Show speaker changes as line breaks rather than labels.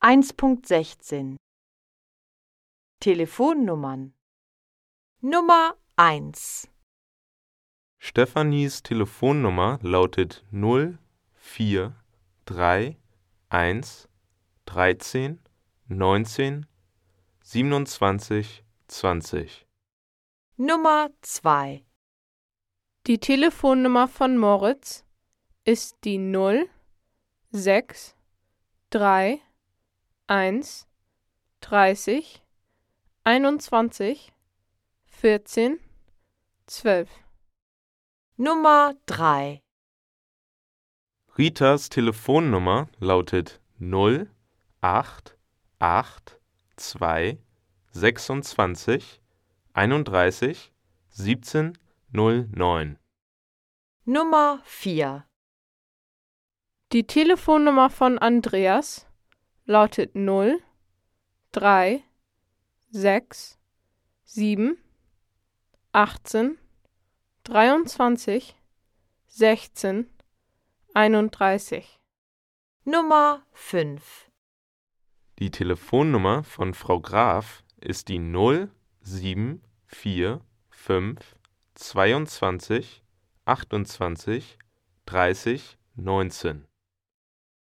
1.16 Telefonnummern. Nummer 1
Stefanis Telefonnummer lautet 043 13 19 27 20.
Nummer 2
Die Telefonnummer von Moritz ist die 0 6 3 1 30 21 14 12.
Nummer 3
Ritas Telefonnummer lautet 0 8 8 2 26 31 17 09.
Nummer 4
Die Telefonnummer von Andreas lautet 0 3 6 7 18 23 16 31.
Nummer 5
Die Telefonnummer von Frau Graf ist die 074 5 22 28 30 19.